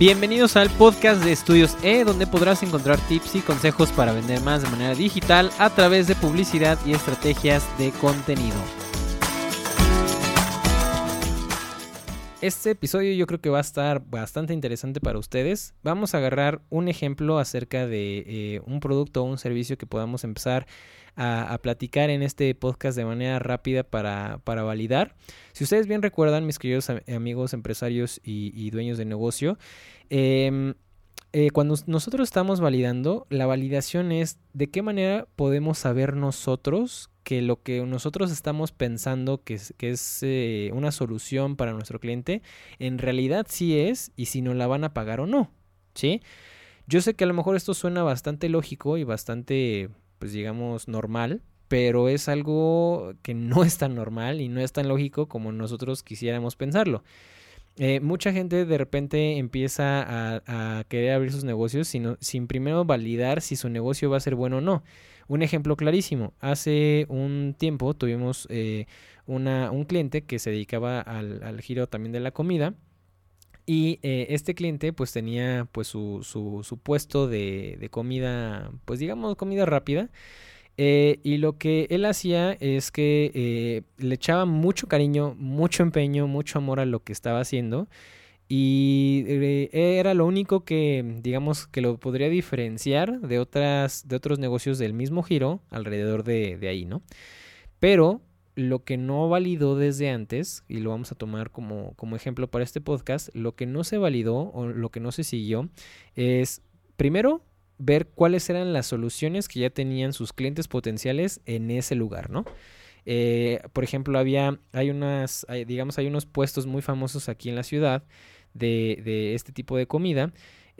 Bienvenidos al podcast de Estudios E, donde podrás encontrar tips y consejos para vender más de manera digital a través de publicidad y estrategias de contenido. Este episodio yo creo que va a estar bastante interesante para ustedes. Vamos a agarrar un ejemplo acerca de eh, un producto o un servicio que podamos empezar a, platicar en este podcast de manera rápida para, para, validar. Si ustedes bien recuerdan, mis queridos amigos empresarios y, dueños de negocio, em, eh, cuando nosotros estamos validando, la validación es de qué manera podemos saber nosotros que lo que nosotros estamos pensando que es, que es eh, una solución para nuestro cliente, en realidad sí es y si nos la van a pagar o no. ¿Sí? Yo sé que a lo mejor esto suena bastante lógico y bastante pues digamos, normal, pero es algo que no es tan normal y no es tan lógico como nosotros quisiéramos pensarlo. Eh, mucha gente de repente empieza a, querer abrir sus negocios sin, primero validar si su negocio va a ser bueno o no. Un ejemplo clarísimo, hace un tiempo tuvimos eh, una, un cliente que se dedicaba al, giro también de la comida y eh, este cliente pues tenía pues su, su, puesto de, comida, pues digamos comida rápida. Eh, y lo que él hacía es que eh, le echaba mucho cariño, mucho empeño, mucho amor a lo que estaba haciendo. Y era lo único que, digamos, que lo podría diferenciar de, otras, de otros negocios del mismo giro alrededor de, de ahí, ¿no? Pero lo que no validó desde antes, y lo vamos a tomar como, como ejemplo para este podcast, lo que no se validó o lo que no se siguió es, primero, ver cuáles eran las soluciones que ya tenían sus clientes potenciales en ese lugar, ¿no? Eh, por ejemplo, había, hay unas, digamos, hay unos puestos muy famosos aquí en la ciudad de, de este tipo de comida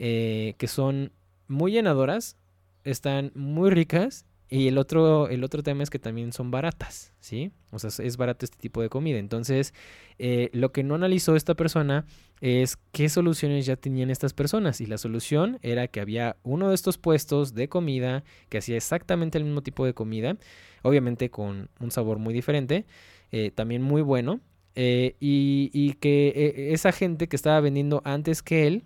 eh, que son muy llenadoras, están muy ricas y el otro, el otro tema es que también son baratas, ¿sí? O sea, es barato este tipo de comida. Entonces, eh, lo que no analizó esta persona es qué soluciones ya tenían estas personas. Y la solución era que había uno de estos puestos de comida que hacía exactamente el mismo tipo de comida, obviamente con un sabor muy diferente, eh, también muy bueno. Eh, y, y, que esa gente que estaba vendiendo antes que él,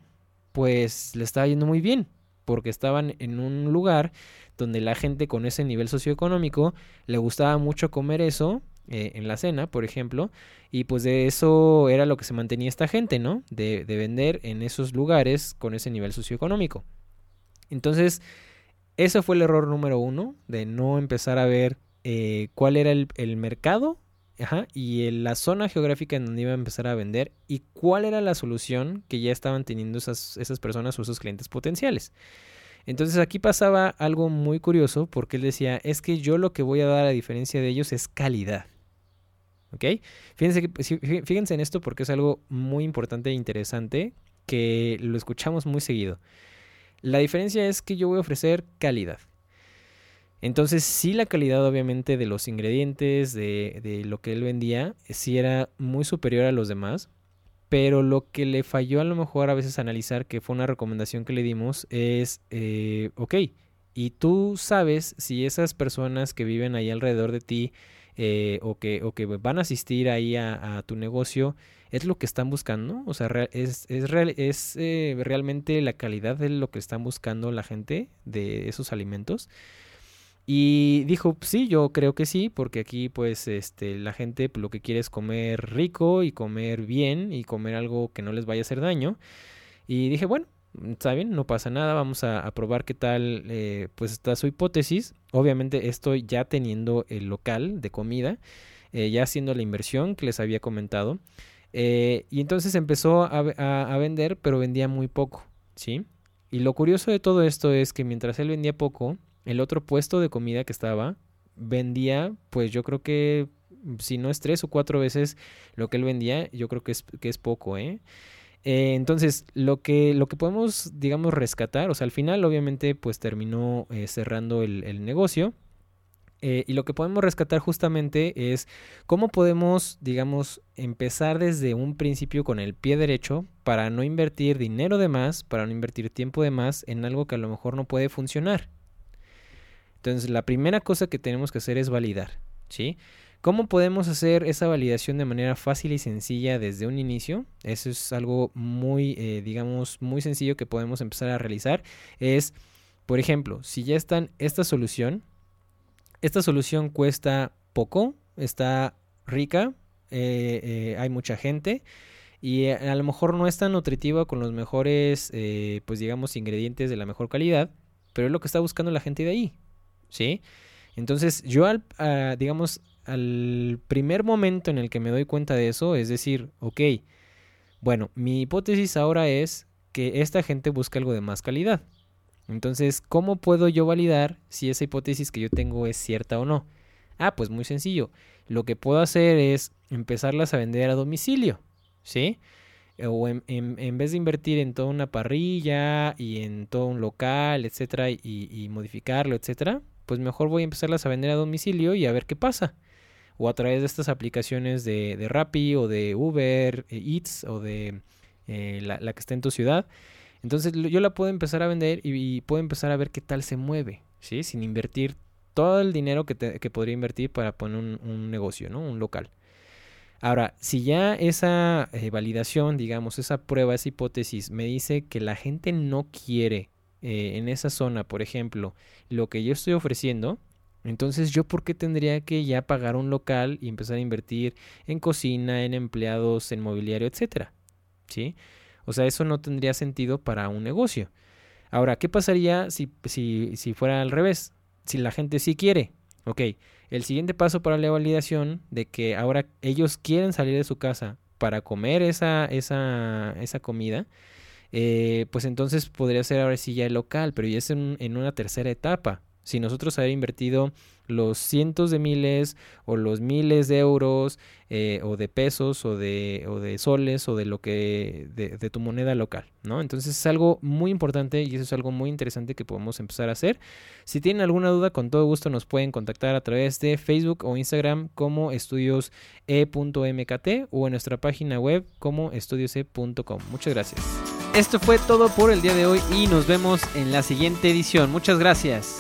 pues le estaba yendo muy bien, porque estaban en un lugar donde la gente con ese nivel socioeconómico le gustaba mucho comer eso eh, en la cena, por ejemplo, y pues de eso era lo que se mantenía esta gente, ¿no? De, vender en esos lugares con ese nivel socioeconómico. Entonces, ese fue el error número uno, de no empezar a ver eh, cuál era el, mercado y la zona geográfica en donde iba a empezar a vender y cuál era la solución que ya estaban teniendo esas, esas personas o esos clientes potenciales. Entonces aquí pasaba algo muy curioso porque él decía, es que yo lo que voy a dar a diferencia de ellos es calidad. ¿Ok? Fíjense, fíjense en esto porque es algo muy importante e interesante que lo escuchamos muy seguido. La diferencia es que yo voy a ofrecer calidad. Entonces, sí, la calidad, obviamente, de los ingredientes, de, de, lo que él vendía, sí era muy superior a los demás pero lo que le falló a lo mejor a veces analizar, que fue una recomendación que le dimos, es, eh, ok, y tú sabes si esas personas que viven ahí alrededor de ti eh, o, que, o que van a asistir ahí a, tu negocio, es lo que están buscando, o sea, es, es, real, es eh, realmente la calidad de lo que están buscando la gente de esos alimentos. Y dijo, sí, yo creo que sí, porque aquí pues este, la gente pues, lo que quiere es comer rico y comer bien y comer algo que no les vaya a hacer daño. Y dije, bueno, está bien, no pasa nada, vamos a, probar qué tal eh, pues está su hipótesis. Obviamente estoy ya teniendo el local de comida, eh, ya haciendo la inversión que les había comentado. Eh, y entonces empezó a, vender, pero vendía muy poco, ¿sí? Y lo curioso de todo esto es que mientras él vendía poco, el otro puesto de comida que estaba vendía, pues yo creo que si no es tres o cuatro veces lo que él vendía, yo creo que es, que es poco, ¿eh? ¿eh? entonces, lo que, lo que podemos, digamos, rescatar, o sea, al final obviamente pues terminó eh, cerrando el, negocio. Eh, y lo que podemos rescatar justamente es cómo podemos, digamos, empezar desde un principio con el pie derecho para no invertir dinero de más, para no invertir tiempo de más en algo que a lo mejor no puede funcionar. Entonces, la primera cosa que tenemos que hacer es validar, ¿sí? ¿Cómo podemos hacer esa validación de manera fácil y sencilla desde un inicio? Eso es algo muy, eh, digamos, muy sencillo que podemos empezar a realizar. Es, por ejemplo, si ya está esta solución, esta solución cuesta poco, está rica, eh, eh, hay mucha gente y a lo mejor no es tan nutritiva con los mejores, pues digamos, ingredientes de la mejor calidad, pero es lo que está buscando la gente de ahí, ¿sí? Entonces yo, al, ah, digamos, al primer momento en el que me doy cuenta de eso, es decir, ok, bueno, mi hipótesis ahora es que esta gente busca algo de más calidad. Entonces, ¿cómo puedo yo validar si esa hipótesis que yo tengo es cierta o no? Ah, pues muy sencillo. Lo que puedo hacer es empezarlas a vender a domicilio, ¿sí? O en, vez de invertir en toda una parrilla y en todo un local, etcétera, y, y modificarlo, etcétera, pues mejor voy a empezarlas a vender a domicilio y a ver qué pasa o a través de estas aplicaciones de, de Rappi o de Uber eh, Eats o de eh, la, que está en tu ciudad. Entonces yo la puedo empezar a vender y, puedo empezar a ver qué tal se mueve, ¿sí? Sin invertir todo el dinero que, que podría invertir para poner un, negocio, ¿no? Un local. Ahora, si ya esa eh, validación, digamos, esa prueba, esa hipótesis me dice que la gente no quiere en esa zona, por ejemplo, lo que yo estoy ofreciendo, entonces, ¿yo por qué tendría que ya pagar un local y empezar a invertir en cocina, en empleados, en mobiliario, etcétera? ¿Sí? O sea, eso no tendría sentido para un negocio. Ahora, ¿qué pasaría si, si, si fuera al revés? Si la gente sí quiere. Ok, el siguiente paso para la validación de que ahora ellos quieren salir de su casa para comer esa, esa, esa comida, eh, pues entonces podría ser ahora sí ya el local, pero ya es en, una tercera etapa si nosotros haber invertido los cientos de miles o los miles de euros eh, o de pesos o de, o de soles o de lo que de, tu moneda local, ¿no? Entonces es algo muy importante y eso es algo muy interesante que podemos empezar a hacer. Si tienen alguna duda, con todo gusto nos pueden contactar a través de Facebook o Instagram como estudiose.mkt o en nuestra página web como estudiose.com. Muchas gracias. Esto fue todo por el día de hoy y nos vemos en la siguiente edición. Muchas gracias.